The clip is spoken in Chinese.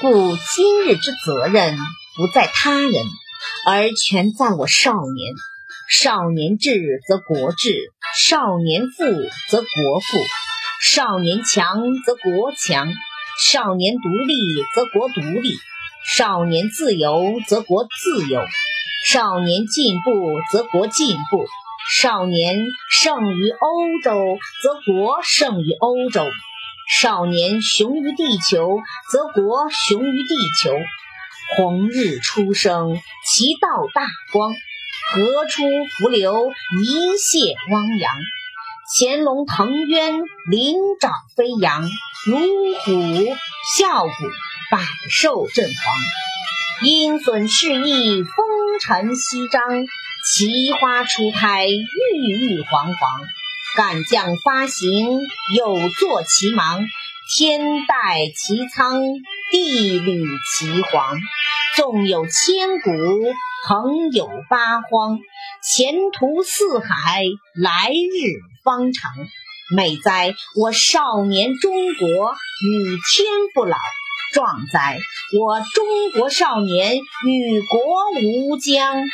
故今日之责任不在他人，而全在我少年。少年智则国智，少年富则国富，少年强则国强，少年独立则国独立，少年自由则国自由，少年进步则国进步，少年胜于欧洲则国胜于欧洲。少年雄于地球，则国雄于地球。红日初升，其道大光；河出伏流，一泻汪洋。潜龙腾渊，鳞爪飞扬；乳虎啸谷，百兽震惶。鹰隼试翼，风尘翕张；奇花初开，郁郁皇皇。干将发行，有作其芒；天戴其苍，地履其黄。纵有千古，横有八荒。前途似海，来日方长。美哉，我少年中国与天不老；壮哉，我中国少年与国无疆。